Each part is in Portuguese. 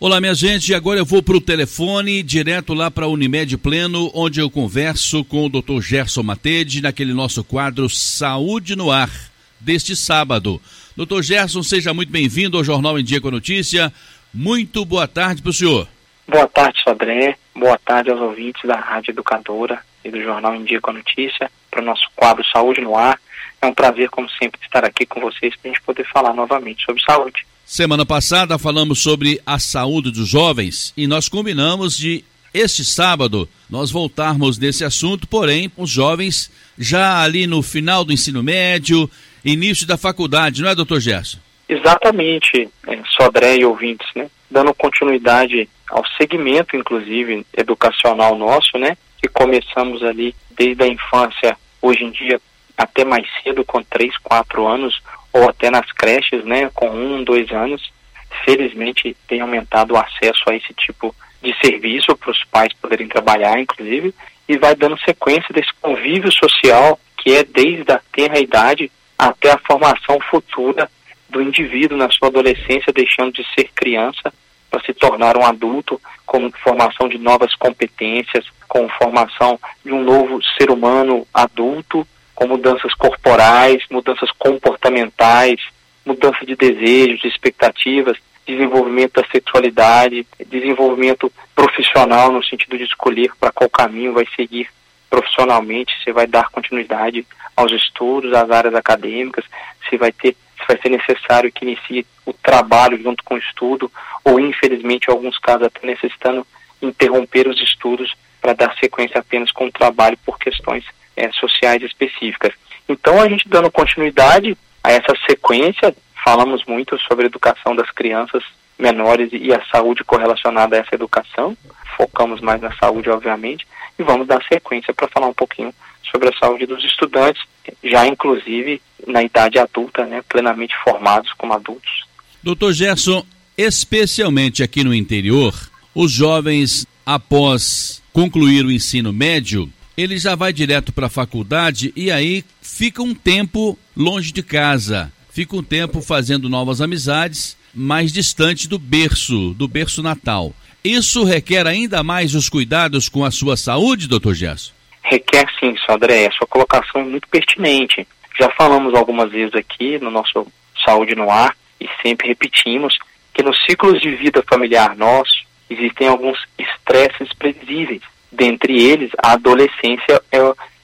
Olá, minha gente. Agora eu vou para o telefone, direto lá para a Unimed Pleno, onde eu converso com o Dr. Gerson Matede, naquele nosso quadro Saúde no Ar, deste sábado. Dr. Gerson, seja muito bem-vindo ao Jornal em Dia com a Notícia. Muito boa tarde para o senhor. Boa tarde, Sodré. Boa tarde aos ouvintes da Rádio Educadora e do Jornal em Dia com a Notícia, para o nosso quadro Saúde no Ar. É um prazer, como sempre, estar aqui com vocês para a gente poder falar novamente sobre saúde. Semana passada falamos sobre a saúde dos jovens e nós combinamos de este sábado nós voltarmos nesse assunto, porém, os jovens já ali no final do ensino médio, início da faculdade, não é, doutor Gerson? Exatamente, é, Sodré e ouvintes, né? Dando continuidade ao segmento, inclusive, educacional nosso, né? Que começamos ali desde a infância, hoje em dia, até mais cedo, com 3, 4 anos, ou até nas creches, né, com um, dois anos, felizmente tem aumentado o acesso a esse tipo de serviço para os pais poderem trabalhar, inclusive, e vai dando sequência desse convívio social que é desde a tenra idade até a formação futura do indivíduo na sua adolescência, deixando de ser criança para se tornar um adulto, com formação de novas competências, com formação de um novo ser humano adulto com mudanças corporais, mudanças comportamentais, mudança de desejos, de expectativas, desenvolvimento da sexualidade, desenvolvimento profissional no sentido de escolher para qual caminho vai seguir profissionalmente, se vai dar continuidade aos estudos, às áreas acadêmicas, se vai ter, se vai ser necessário que inicie o trabalho junto com o estudo, ou infelizmente em alguns casos até necessitando interromper os estudos para dar sequência apenas com o trabalho por questões é, sociais específicas. Então, a gente dando continuidade a essa sequência, falamos muito sobre a educação das crianças menores e a saúde correlacionada a essa educação. Focamos mais na saúde, obviamente, e vamos dar sequência para falar um pouquinho sobre a saúde dos estudantes, já inclusive na idade adulta, né, plenamente formados como adultos. Doutor Gerson, especialmente aqui no interior, os jovens, após concluir o ensino médio, ele já vai direto para a faculdade e aí fica um tempo longe de casa, fica um tempo fazendo novas amizades, mais distante do berço, do berço natal. Isso requer ainda mais os cuidados com a sua saúde, doutor Gerson? Requer sim, André. A sua colocação é muito pertinente. Já falamos algumas vezes aqui no nosso Saúde no Ar e sempre repetimos que nos ciclos de vida familiar nosso existem alguns estresses previsíveis Dentre eles, a adolescência é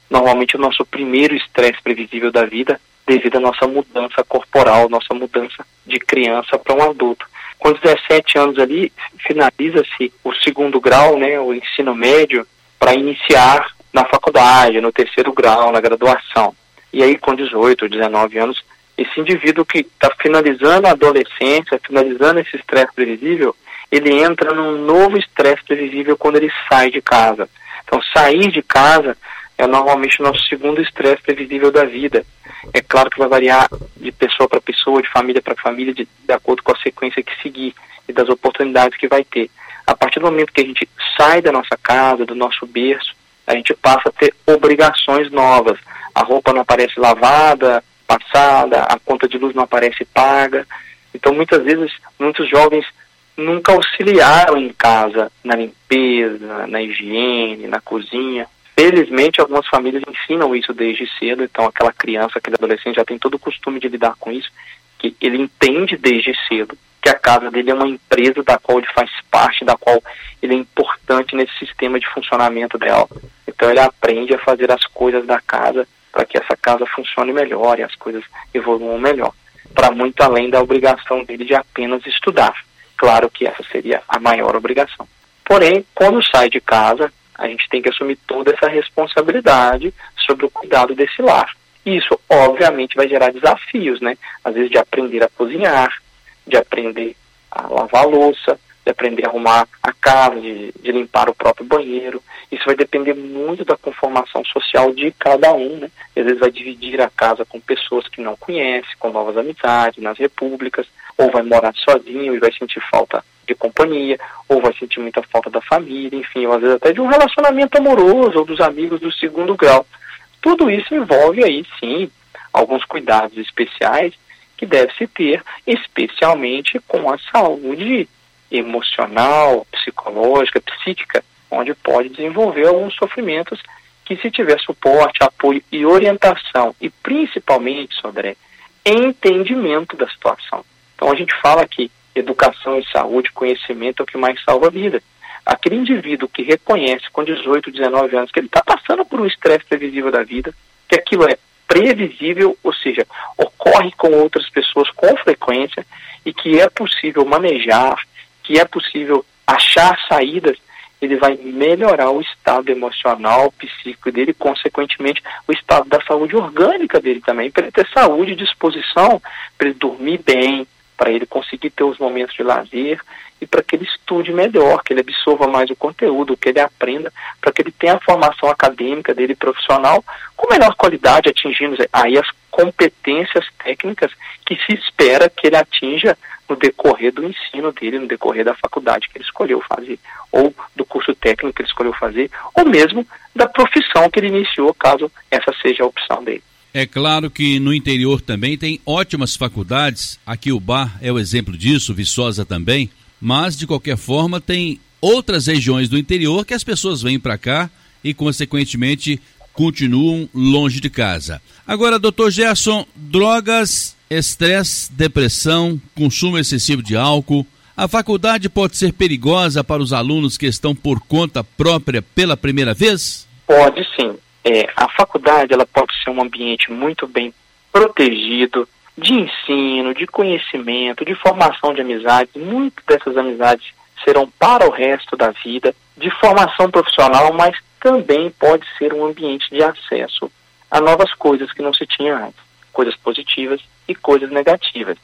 normalmente o nosso primeiro estresse previsível da vida, devido à nossa mudança corporal, nossa mudança de criança para um adulto. Com 17 anos ali, finaliza-se o segundo grau, né, o ensino médio, para iniciar na faculdade, no terceiro grau, na graduação. E aí, com 18, 19 anos, esse indivíduo que está finalizando a adolescência, finalizando esse estresse previsível, ele entra num novo estresse previsível quando ele sai de casa. Então, sair de casa é normalmente o nosso segundo estresse previsível da vida. É claro que vai variar de pessoa para pessoa, de família para família, de, de acordo com a sequência que seguir e das oportunidades que vai ter. A partir do momento que a gente sai da nossa casa, do nosso berço, a gente passa a ter obrigações novas. A roupa não aparece lavada, passada, a conta de luz não aparece paga. Então, muitas vezes, muitos jovens nunca auxiliaram em casa na limpeza, na higiene, na cozinha. Felizmente, algumas famílias ensinam isso desde cedo, então aquela criança, aquele adolescente já tem todo o costume de lidar com isso, que ele entende desde cedo que a casa dele é uma empresa da qual ele faz parte, da qual ele é importante nesse sistema de funcionamento dela. Então ele aprende a fazer as coisas da casa para que essa casa funcione melhor e as coisas evoluam melhor, para muito além da obrigação dele de apenas estudar. Claro que essa seria a maior obrigação. Porém, quando sai de casa, a gente tem que assumir toda essa responsabilidade sobre o cuidado desse lar. Isso, obviamente, vai gerar desafios, né? Às vezes de aprender a cozinhar, de aprender a lavar a louça, de aprender a arrumar a casa, de, de, limpar o próprio banheiro. Isso vai depender muito da conformação social de cada um, né? Às vezes vai dividir a casa com pessoas que não conhece, com novas amizades, nas repúblicas ou vai morar sozinho e vai sentir falta de companhia, ou vai sentir muita falta da família, enfim, ou às vezes até de um relacionamento amoroso ou dos amigos do segundo grau. Tudo isso envolve aí sim alguns cuidados especiais que deve se ter, especialmente com a saúde emocional, psicológica, psíquica, onde pode desenvolver alguns sofrimentos que se tiver suporte, apoio e orientação, e principalmente, Sodré, entendimento da situação. Então a gente fala que educação e saúde, conhecimento é o que mais salva a vida. Aquele indivíduo que reconhece com 18, 19 anos que ele está passando por um estresse previsível da vida, que aquilo é previsível, ou seja, ocorre com outras pessoas com frequência e que é possível manejar, que é possível achar saídas, ele vai melhorar o estado emocional, psíquico dele, consequentemente o estado da saúde orgânica dele também, para ele ter saúde e disposição, para ele dormir bem, para ele conseguir ter os momentos de lazer e para que ele estude melhor, que ele absorva mais o conteúdo, que ele aprenda, para que ele tenha a formação acadêmica dele profissional com melhor qualidade, atingindo aí as competências técnicas que se espera que ele atinja no decorrer do ensino dele, no decorrer da faculdade que ele escolheu fazer, ou do curso técnico que ele escolheu fazer, ou mesmo da profissão que ele iniciou, caso essa seja a opção dele. É claro que no interior também tem ótimas faculdades, aqui o Bar é o exemplo disso, Viçosa também, mas de qualquer forma tem outras regiões do interior que as pessoas vêm para cá e consequentemente continuam longe de casa. Agora, doutor Gerson, drogas, estresse, depressão, consumo excessivo de álcool, a faculdade pode ser perigosa para os alunos que estão por conta própria pela primeira vez? Pode sim é, a faculdade ela pode ser um ambiente muito bem protegido de ensino, de conhecimento, de formação de amizades. Muitas dessas amizades serão para o resto da vida, de formação profissional, mas também pode ser um ambiente de acesso a novas coisas que não se tinha antes, coisas positivas e coisas negativas.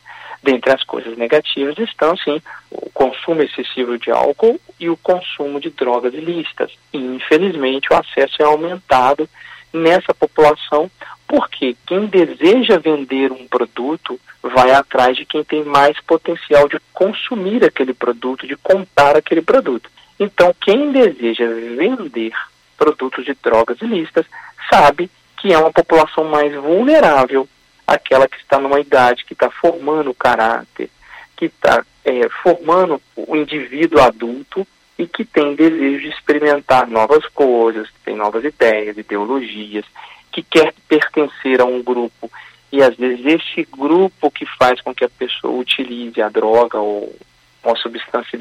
Dentre as coisas negativas estão, sim, o consumo excessivo de álcool e o consumo de drogas ilícitas. E, infelizmente, o acesso é aumentado nessa população porque quem deseja vender um produto vai atrás de quem tem mais potencial de consumir aquele produto, de comprar aquele produto. Então, quem deseja vender produtos de drogas ilícitas sabe que é uma população mais vulnerável aquela que está numa idade que está formando o caráter, que está é, formando o indivíduo adulto e que tem desejo de experimentar novas coisas, tem novas ideias, ideologias, que quer pertencer a um grupo. E às vezes este grupo que faz com que a pessoa utilize a droga ou uma substância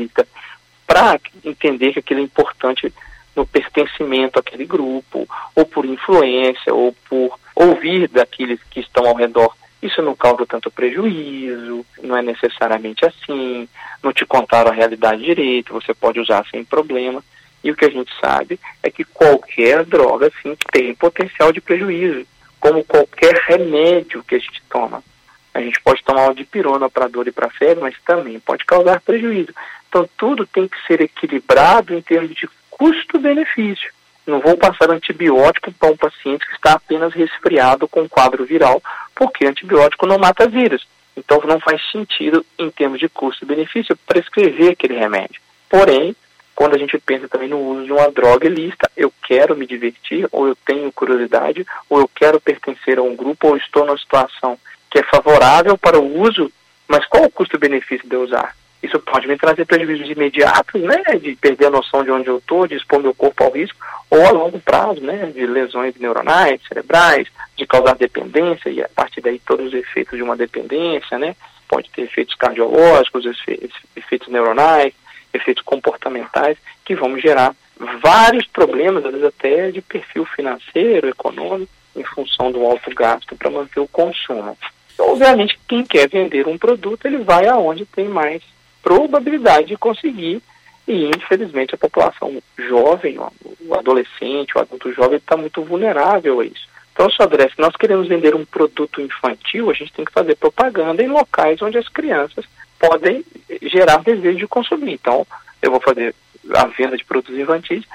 para entender que aquilo é importante no pertencimento àquele grupo, ou por influência, ou por ouvir daqueles que estão ao redor. Isso não causa tanto prejuízo, não é necessariamente assim, não te contaram a realidade direito, você pode usar sem problema. E o que a gente sabe é que qualquer droga, sim, tem potencial de prejuízo, como qualquer remédio que a gente toma. A gente pode tomar uma dipirona para dor e para febre, mas também pode causar prejuízo. Então, tudo tem que ser equilibrado em termos de custo-benefício. Não vou passar antibiótico para um paciente que está apenas resfriado com quadro viral, porque antibiótico não mata vírus. Então não faz sentido, em termos de custo-benefício, prescrever aquele remédio. Porém, quando a gente pensa também no uso de uma droga ilícita, eu quero me divertir, ou eu tenho curiosidade, ou eu quero pertencer a um grupo, ou estou numa situação que é favorável para o uso, mas qual o custo-benefício de eu usar? Isso pode me trazer prejuízos imediatos, né, de perder a noção de onde eu estou, de expor meu corpo ao risco, ou a longo prazo, né, de lesões neuronais, cerebrais, de causar dependência e a partir daí todos os efeitos de uma dependência, né, pode ter efeitos cardiológicos, efeitos neuronais, efeitos comportamentais que vão gerar vários problemas, às vezes até de perfil financeiro, econômico, em função do alto gasto para manter o consumo. Obviamente, quem quer vender um produto, ele vai aonde tem mais probabilidade de conseguir e infelizmente a população jovem, o adolescente, o adulto jovem está muito vulnerável a isso. Então, Sodré, se nós queremos vender um produto infantil, a gente tem que fazer propaganda em locais onde as crianças podem gerar desejo de consumir. Então, eu vou fazer a venda de produtos infantis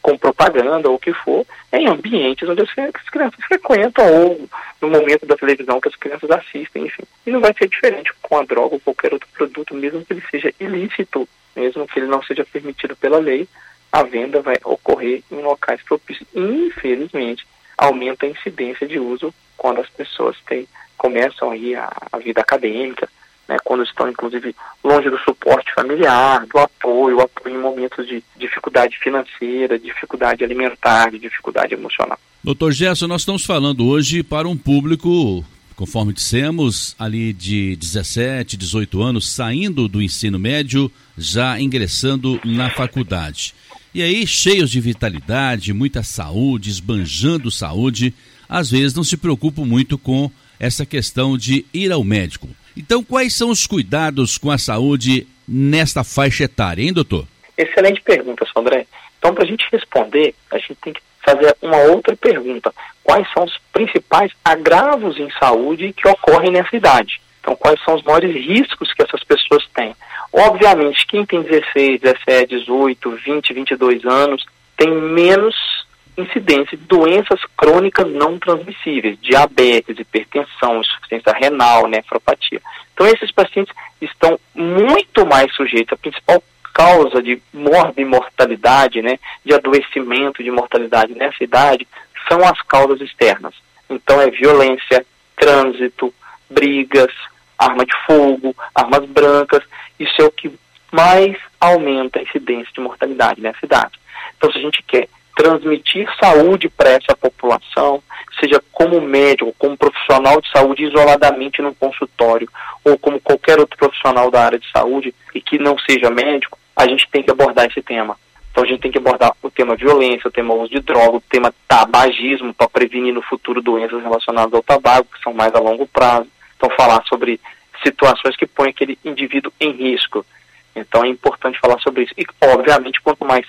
com propaganda ou o que for, em ambientes onde as crianças frequentam ou no momento da televisão que as crianças assistem, enfim. E não vai ser diferente com a droga ou qualquer outro produto, mesmo que ele seja ilícito, mesmo que ele não seja permitido pela lei, a venda vai ocorrer em locais propícios. Infelizmente, aumenta a incidência de uso quando as pessoas têm, começam aí a, a vida acadêmica, né, quando estão, inclusive, longe do suporte familiar, do apoio, apoio em momentos de dificuldade financeira, dificuldade alimentar, de dificuldade emocional. Doutor Gerson, nós estamos falando hoje para um público, conforme dissemos, ali de 17, 18 anos, saindo do ensino médio, já ingressando na faculdade. E aí, cheios de vitalidade, muita saúde, esbanjando saúde, às vezes não se preocupam muito com essa questão de ir ao médico. Então, quais são os cuidados com a saúde nesta faixa etária, hein, doutor? Excelente pergunta, Sandré. Então, para a gente responder, a gente tem que fazer uma outra pergunta. Quais são os principais agravos em saúde que ocorrem nessa idade? Então, quais são os maiores riscos que essas pessoas têm? Obviamente, quem tem 16, 17, 18, 20, 22 anos tem menos incidência de doenças crônicas não transmissíveis, diabetes, hipertensão, insuficiência renal, nefropatia. Então, esses pacientes estão muito mais sujeitos à principal causa de morbimortalidade, né, de adoecimento, de mortalidade nessa idade, são as causas externas. Então, é violência, trânsito, brigas, arma de fogo, armas brancas, isso é o que mais aumenta a incidência de mortalidade nessa idade. Então, se a gente quer transmitir saúde para essa população, seja como médico, como profissional de saúde isoladamente no consultório, ou como qualquer outro profissional da área de saúde e que não seja médico, a gente tem que abordar esse tema. Então a gente tem que abordar o tema violência, o tema uso de droga, o tema tabagismo para prevenir no futuro doenças relacionadas ao tabaco, que são mais a longo prazo. Então falar sobre situações que põem aquele indivíduo em risco. Então é importante falar sobre isso. E obviamente quanto mais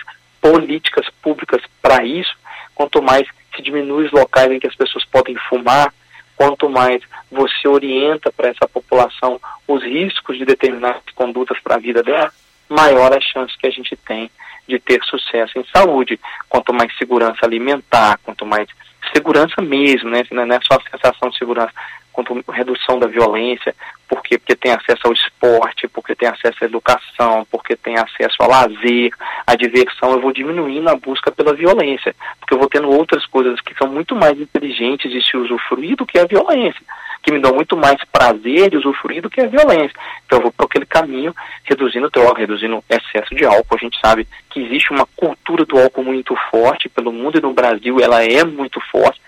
políticas públicas para isso, quanto mais se diminui os locais em que as pessoas podem fumar, quanto mais você orienta para essa população os riscos de determinadas condutas para a vida dela, maior a chance que a gente tem de ter sucesso em saúde. Quanto mais segurança alimentar, quanto mais segurança mesmo, né? Não é só a sensação de segurança, quanto redução da violência, por quê? Porque tem acesso ao esporte, porque tem acesso à educação, porque tem acesso ao lazer, à diversão, eu vou diminuindo a busca pela violência, porque eu vou tendo outras coisas que são muito mais inteligentes de se usufruir do que a violência, que me dão muito mais prazer de usufruir do que a violência. Então eu vou por aquele caminho, reduzindo droga, reduzindo excesso de álcool. A gente sabe que existe uma cultura do álcool muito forte pelo mundo e no Brasil ela é muito forte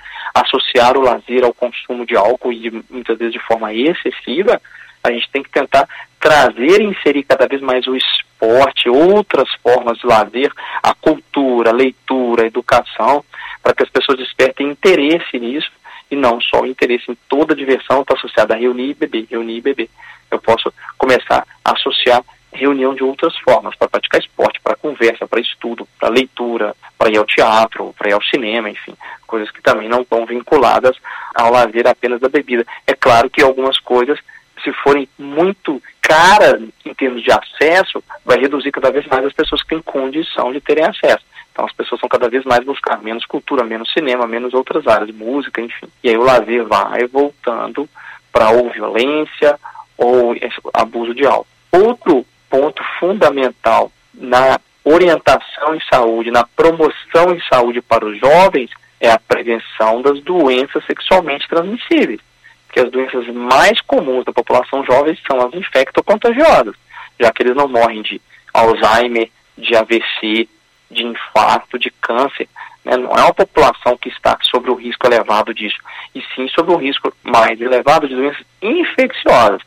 associar o lazer ao consumo de álcool e muitas vezes de forma excessiva, a gente tem que tentar trazer e inserir cada vez mais o esporte, outras formas de lazer, a cultura, a leitura, a educação, para que as pessoas despertem interesse nisso e não só o interesse em toda a diversão está associada a reunir e beber, reunir e beber. Eu posso começar a associar reunião de outras formas, para praticar esporte, para conversa, para estudo, para leitura, para ir ao teatro, para ir ao cinema, enfim, coisas que também não estão vinculadas ao lazer apenas da bebida. É claro que algumas coisas, se forem muito caras em termos de acesso, vai reduzir cada vez mais as pessoas que têm condição de terem acesso. Então as pessoas são cada vez mais buscar menos cultura, menos cinema, menos outras áreas, música, enfim. E aí o lazer vai voltando para ou violência ou abuso de álcool. Outro ponto fundamental na orientação em saúde, na promoção em saúde para os jovens, é a prevenção das doenças sexualmente transmissíveis. Porque as doenças mais comuns da população jovem são as infectocontagiosas, já que eles não morrem de Alzheimer, de AVC, de infarto, de câncer. Né? Não é uma população que está sobre o risco elevado disso, e sim sobre o risco mais elevado de doenças infecciosas.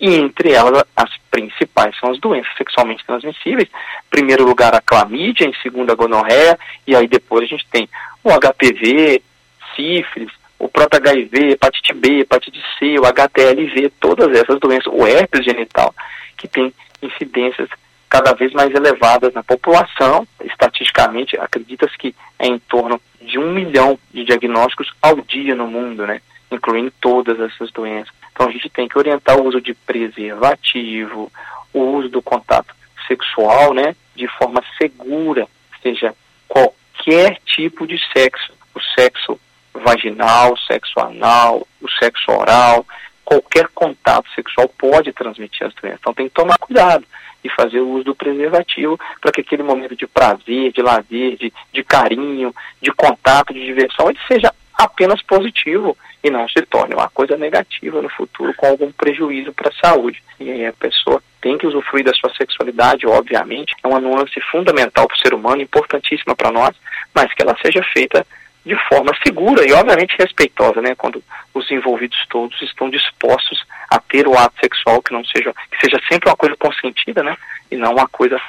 E entre elas, as principais são as doenças sexualmente transmissíveis. Em primeiro lugar, a clamídia, em segundo, a gonorreia, e aí depois a gente tem o HPV, sífilis, o próprio HIV, hepatite B, hepatite C, o HTLV, todas essas doenças, o herpes genital, que tem incidências cada vez mais elevadas na população. Estatisticamente, acredita-se que é em torno de um milhão de diagnósticos ao dia no mundo, né? Incluindo todas essas doenças. Então a gente tem que orientar o uso de preservativo, o uso do contato sexual, né, de forma segura, seja qualquer tipo de sexo, o sexo vaginal, o sexo anal, o sexo oral, qualquer contato sexual pode transmitir as doenças. Então tem que tomar cuidado e fazer o uso do preservativo para que aquele momento de prazer, de lazer, de, de carinho, de contato, de diversão, ele seja apenas positivo e não se torne uma coisa negativa no futuro com algum prejuízo para a saúde. E aí a pessoa tem que usufruir da sua sexualidade, obviamente, é uma nuance fundamental para o ser humano, importantíssima para nós, mas que ela seja feita de forma segura e obviamente respeitosa, né, quando os envolvidos todos estão dispostos a ter o ato sexual que não seja que seja sempre uma coisa consentida, né, e não uma coisa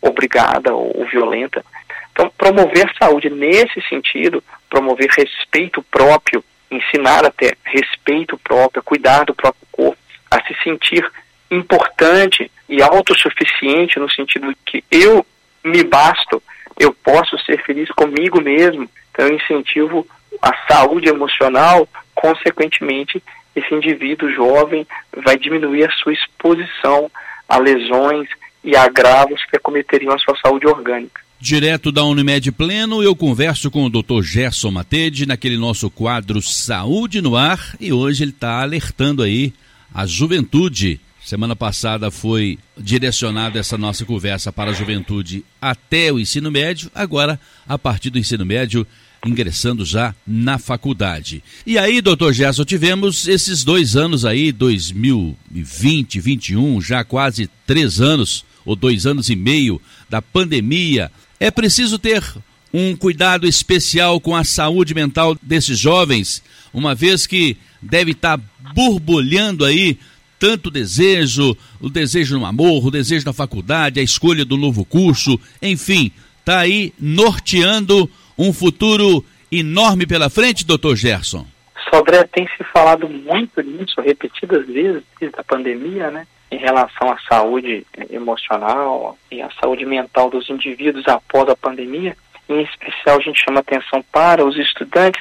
obrigada ou violenta. Então, promover saúde nesse sentido, promover respeito próprio, ensinar a ter respeito próprio, cuidar do próprio corpo, a se sentir importante e autossuficiente no sentido de que eu me basto, eu posso ser feliz comigo mesmo. Então, eu incentivo a saúde emocional, consequentemente, esse indivíduo jovem vai diminuir a sua exposição a lesões e agravos que acometeriam a sua saúde orgânica. Direto da Unimed Pleno, eu converso com o Dr. Gerson Matede naquele nosso quadro Saúde no Ar e hoje ele está alertando aí a juventude. Semana passada foi direcionada essa nossa conversa para a juventude até o ensino médio, agora a partir do ensino médio ingressando já na faculdade. E aí, doutor Gerson, tivemos esses dois anos aí, 2020, 2021, já quase três anos, ou dois anos e meio da pandemia. É preciso ter um cuidado especial com a saúde mental desses jovens, uma vez que deve estar borbulhando aí tanto desejo, o desejo no amor, o desejo na faculdade, a escolha do novo curso, enfim, está aí norteando um futuro enorme pela frente, doutor Gerson? Sodré tem se falado muito nisso, repetidas vezes, desde a pandemia, né? Em relação à saúde emocional e à saúde mental dos indivíduos após a pandemia. Em especial, a gente chama atenção para os estudantes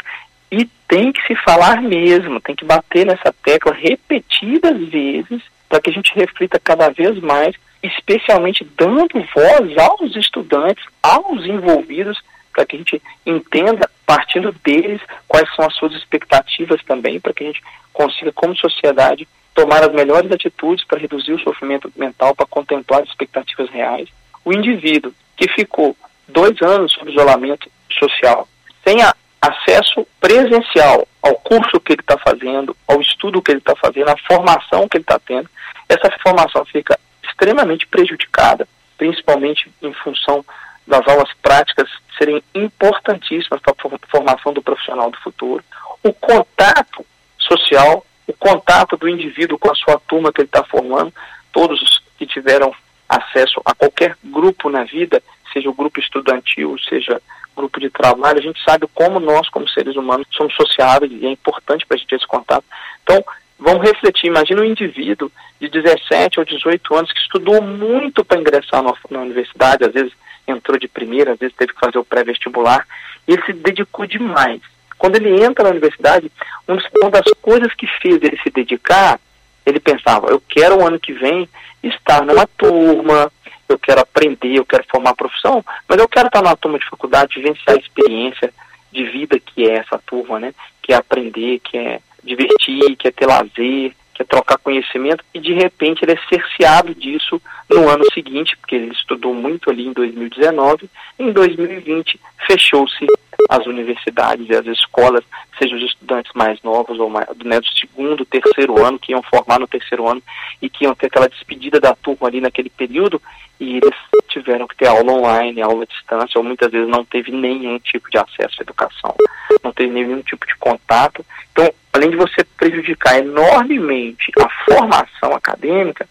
e tem que se falar mesmo, tem que bater nessa tecla repetidas vezes para que a gente reflita cada vez mais, especialmente dando voz aos estudantes, aos envolvidos para que a gente entenda, partindo deles, quais são as suas expectativas também, para que a gente consiga, como sociedade, tomar as melhores atitudes para reduzir o sofrimento mental, para contemplar as expectativas reais. O indivíduo que ficou dois anos sob isolamento social, sem a, acesso presencial ao curso que ele está fazendo, ao estudo que ele está fazendo, à formação que ele está tendo, essa formação fica extremamente prejudicada, principalmente em função das aulas práticas serem importantíssimas para a formação do profissional do futuro. O contato contato do indivíduo com a sua turma que ele está formando, todos os que tiveram acesso a qualquer grupo na vida, seja o grupo estudantil, seja grupo de trabalho, a gente sabe como nós, como seres humanos, somos sociáveis e é importante para a gente esse contato. Então, vamos refletir. Imagina um indivíduo de 17 ou 18 anos que estudou muito para ingressar na, na universidade, às vezes entrou de primeira, às vezes teve que fazer o pré-vestibular, e ele se dedicou demais. Quando ele entra na universidade, uma das coisas que fez ele se dedicar, ele pensava, eu quero o ano que vem estar numa turma, eu quero aprender, eu quero formar profissão, mas eu quero estar numa turma de faculdade, vivenciar a experiência de vida que é essa turma, né? Que é aprender, que é divertir, que é ter lazer, que é trocar conhecimento, e de repente ele é cerceado disso no ano seguinte, porque ele estudou muito ali em 2019, em 2020 fechou-se as universidades e as escolas, sejam os estudantes mais novos ou mais, né, do segundo, terceiro ano, que iam formar no terceiro ano e que iam ter aquela despedida da turma ali naquele período, e eles tiveram que ter aula online, aula à distância, ou muitas vezes não teve nenhum tipo de acesso à educação, não teve nenhum tipo de contato. Então, além de você prejudicar enormemente a formação acadêmica,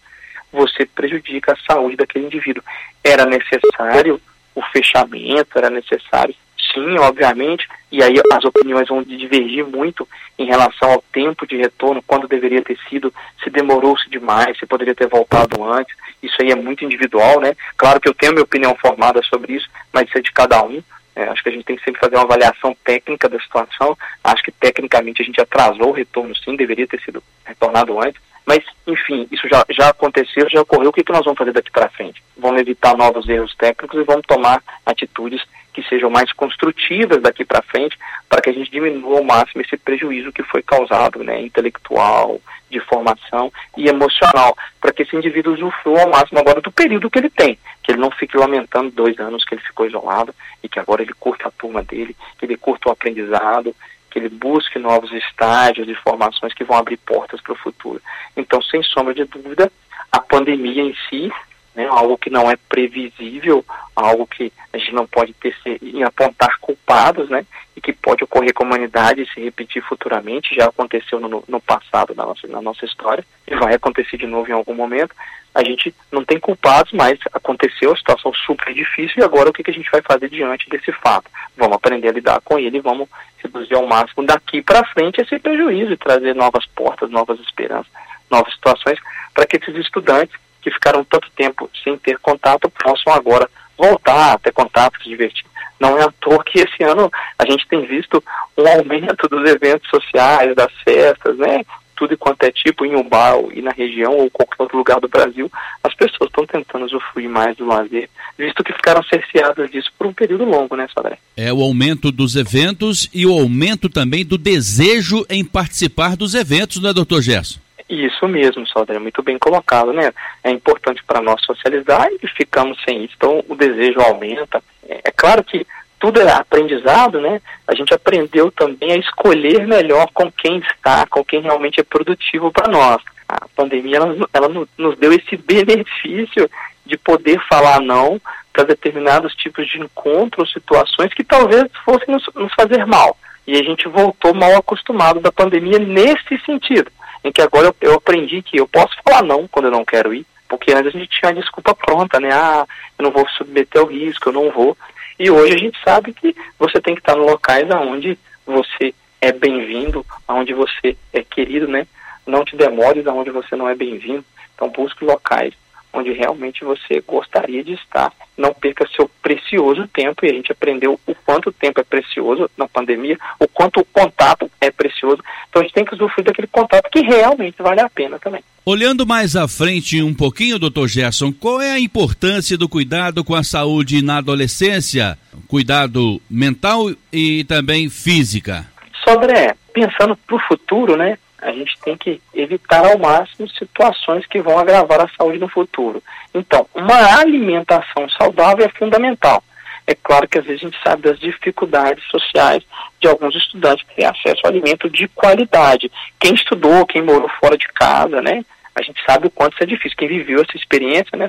você prejudica a saúde daquele indivíduo. Era necessário o fechamento, era necessário, sim, obviamente, e aí as opiniões vão divergir muito em relação ao tempo de retorno, quando deveria ter sido, se demorou-se demais, se poderia ter voltado antes, isso aí é muito individual, né? Claro que eu tenho minha opinião formada sobre isso, mas isso é de cada um. É, acho que a gente tem que sempre fazer uma avaliação técnica da situação. Acho que tecnicamente a gente atrasou o retorno, sim, deveria ter sido retornado antes. Mas, enfim, isso já, já aconteceu, já ocorreu. O que, que nós vamos fazer daqui para frente? Vamos evitar novos erros técnicos e vamos tomar atitudes que sejam mais construtivas daqui para frente, para que a gente diminua ao máximo esse prejuízo que foi causado, né, intelectual, de formação e emocional, para que esse indivíduo usufrua ao máximo agora do período que ele tem, que ele não fique lamentando dois anos que ele ficou isolado e que agora ele curta a turma dele, que ele curta o aprendizado, que ele busque novos estágios e formações que vão abrir portas para o futuro. Então, sem sombra de dúvida, a pandemia em si, né, algo que não é previsível, algo que a gente não pode ter em apontar culpados, né, e que pode ocorrer com a humanidade e se repetir futuramente, já aconteceu no, no passado na nossa, na nossa história, e vai acontecer de novo em algum momento, a gente não tem culpados, mas aconteceu a situação super difícil e agora o que, que a gente vai fazer diante desse fato? Vamos aprender a lidar com ele, vamos reduzir ao máximo daqui para frente esse prejuízo e trazer novas portas, novas esperanças, novas situações para que esses estudantes que ficaram tanto tempo sem ter contato possam agora voltar a ter contato, se divertir. Não é à toa que esse ano a gente tem visto um aumento dos eventos sociais, das festas, né? tudo e quanto é tipo, em Umbau e na região ou qualquer outro lugar do Brasil, as pessoas estão tentando usufruir mais do lazer, visto que ficaram cerceadas disso por um período longo, né, Sodré? É o aumento dos eventos e o aumento também do desejo em participar dos eventos, né, doutor Gerson? Isso mesmo, Sodré, muito bem colocado, né? É importante para nós socializar e ficamos sem isso. Então, o desejo aumenta. É, é claro que tudo é aprendizado, né? A gente aprendeu também a escolher melhor com quem está, com quem realmente é produtivo para nós. A pandemia ela, ela nos deu esse benefício de poder falar não para determinados tipos de encontros, situações que talvez fossem nos, nos fazer mal. E a gente voltou mal acostumado da pandemia nesse sentido, em que agora eu, eu aprendi que eu posso falar não quando eu não quero ir, porque antes a gente tinha a desculpa pronta, né? Ah, eu não vou submeter ao risco, eu não vou. E hoje a gente sabe que você tem que estar em locais onde você é bem-vindo, onde você é querido, né? Não te demores aonde você não é bem-vindo. Então busque locais onde realmente você gostaria de estar. Não perca seu precioso tempo, e a gente aprendeu o quanto o tempo é precioso na pandemia, o quanto o contato é precioso. Então a gente tem que usufruir daquele contato que realmente vale a pena também. Olhando mais à frente um pouquinho, doutor Gerson, qual é a importância do cuidado com a saúde na adolescência? Cuidado mental e também física. Sobre, pensando para o futuro, né? A gente tem que evitar ao máximo situações que vão agravar a saúde no futuro. Então, uma alimentação saudável é fundamental. É claro que às vezes a gente sabe das dificuldades sociais de alguns estudantes que têm acesso ao alimento de qualidade. Quem estudou, quem morou fora de casa, né? A gente sabe o quanto isso é difícil. Quem viveu essa experiência, né,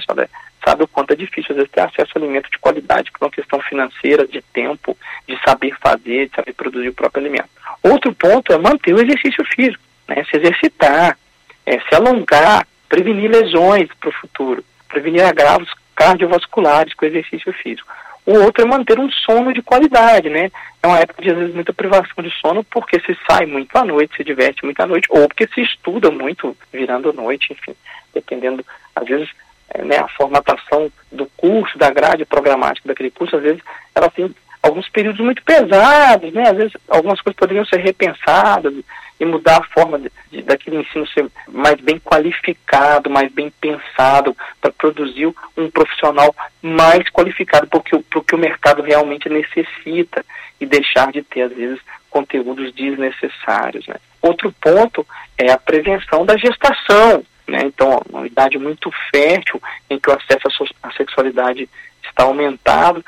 sabe o quanto é difícil às vezes ter acesso a alimento de qualidade por uma questão financeira, de tempo, de saber fazer, de saber produzir o próprio alimento. Outro ponto é manter o exercício físico né, se exercitar, é, se alongar, prevenir lesões para o futuro, prevenir agravos cardiovasculares com exercício físico. O outro é manter um sono de qualidade, né? É uma época de, às vezes, muita privação de sono porque se sai muito à noite, se diverte muito à noite, ou porque se estuda muito virando noite, enfim, dependendo, às vezes, é, né, a formatação do curso, da grade programática daquele curso, às vezes, ela tem alguns períodos muito pesados, né? Às vezes, algumas coisas poderiam ser repensadas, e mudar a forma de, de, daquele ensino ser mais bem qualificado, mais bem pensado, para produzir um profissional mais qualificado para o que o mercado realmente necessita e deixar de ter, às vezes, conteúdos desnecessários. Né? Outro ponto é a prevenção da gestação. Né? Então, uma idade muito fértil, em que o acesso à sexualidade está aumentado,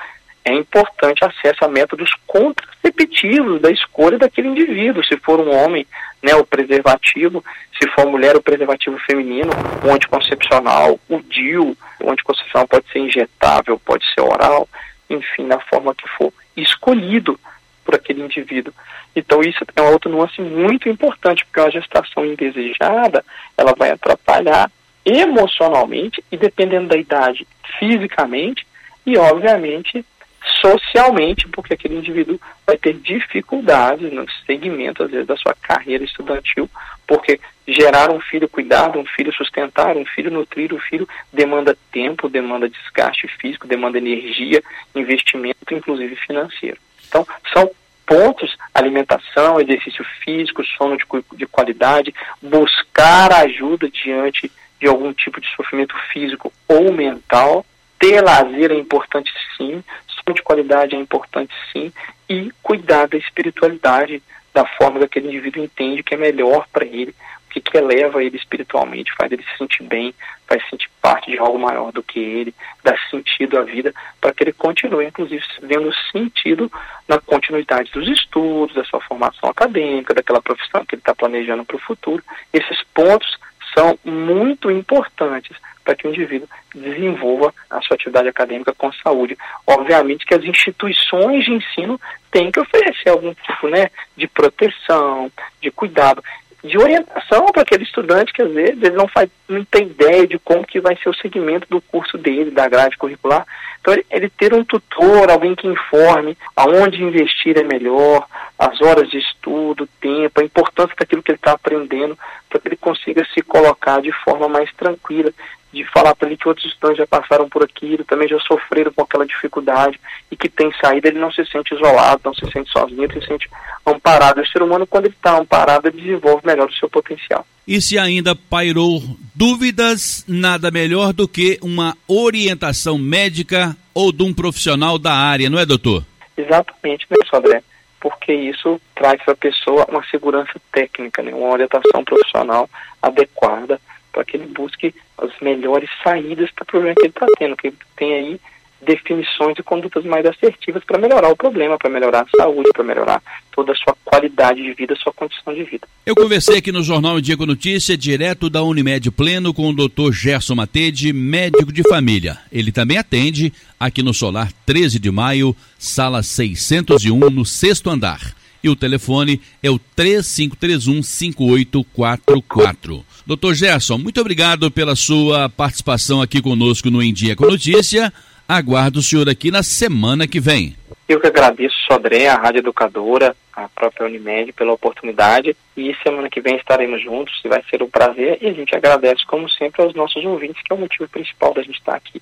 é importante acesso a métodos contraceptivos da escolha daquele indivíduo. Se for um homem, né, o preservativo, se for mulher, o preservativo feminino, o anticoncepcional, o DIU, o anticoncepcional pode ser injetável, pode ser oral, enfim, da forma que for escolhido por aquele indivíduo. Então isso é uma outra nuance muito importante, porque uma gestação indesejada, ela vai atrapalhar emocionalmente e dependendo da idade, fisicamente e obviamente socialmente, porque aquele indivíduo vai ter dificuldades no segmento, às vezes, da sua carreira estudantil, porque gerar um filho, cuidar de um filho, sustentar um filho, nutrir o um filho, demanda tempo, demanda desgaste físico, demanda energia, investimento, inclusive financeiro. Então, são pontos, alimentação, exercício físico, sono de, de qualidade, buscar ajuda diante de algum tipo de sofrimento físico ou mental, ter lazer é importante sim, de qualidade é importante sim, e cuidar da espiritualidade da forma que aquele indivíduo entende que é melhor para ele, que, que eleva ele espiritualmente, faz ele se sentir bem, faz sentir parte de algo maior do que ele, dá sentido à vida, para que ele continue, inclusive, vendo sentido na continuidade dos estudos, da sua formação acadêmica, daquela profissão que ele está planejando para o futuro. Esses pontos são muito importantes para que o indivíduo desenvolva a sua atividade acadêmica com saúde. Obviamente que as instituições de ensino têm que oferecer algum tipo né, de proteção, de cuidado, de orientação para aquele estudante que às vezes ele não, faz, não tem ideia de como que vai ser o segmento do curso dele, da grade curricular. Então ele, ele ter um tutor, alguém que informe aonde investir é melhor, as horas de estudo, o tempo, a importância daquilo que ele está aprendendo, para que ele consiga se colocar de forma mais tranquila de falar para ele que outros estudantes já passaram por aquilo, também já sofreram com aquela dificuldade e que tem saída, ele não se sente isolado, não se sente sozinho, ele se sente amparado. O ser humano, quando ele está amparado, ele desenvolve melhor o seu potencial. E se ainda pairou dúvidas, nada melhor do que uma orientação médica ou de um profissional da área, não é, doutor? Exatamente, né, André? Porque isso traz para a pessoa uma segurança técnica, né? uma orientação profissional adequada para que ele busque as melhores saídas para o problema que ele está tendo, que ele tem aí definições e condutas mais assertivas para melhorar o problema, para melhorar a saúde, para melhorar toda a sua qualidade de vida, sua condição de vida. Eu conversei aqui no Jornal Diego Notícia, direto da Unimed Pleno, com o Dr. Gerson Matede, médico de família. Ele também atende aqui no Solar 13 de Maio, sala 601, no sexto andar. E o telefone é o 3531 5844. Doutor Gerson, muito obrigado pela sua participação aqui conosco no Em Dia com Notícia. Aguardo o senhor aqui na semana que vem. Eu que agradeço, Sodré, a Rádio Educadora, a própria Unimed, pela oportunidade. E semana que vem estaremos juntos, vai ser um prazer. E a gente agradece, como sempre, aos nossos ouvintes, que é o motivo principal da gente estar aqui.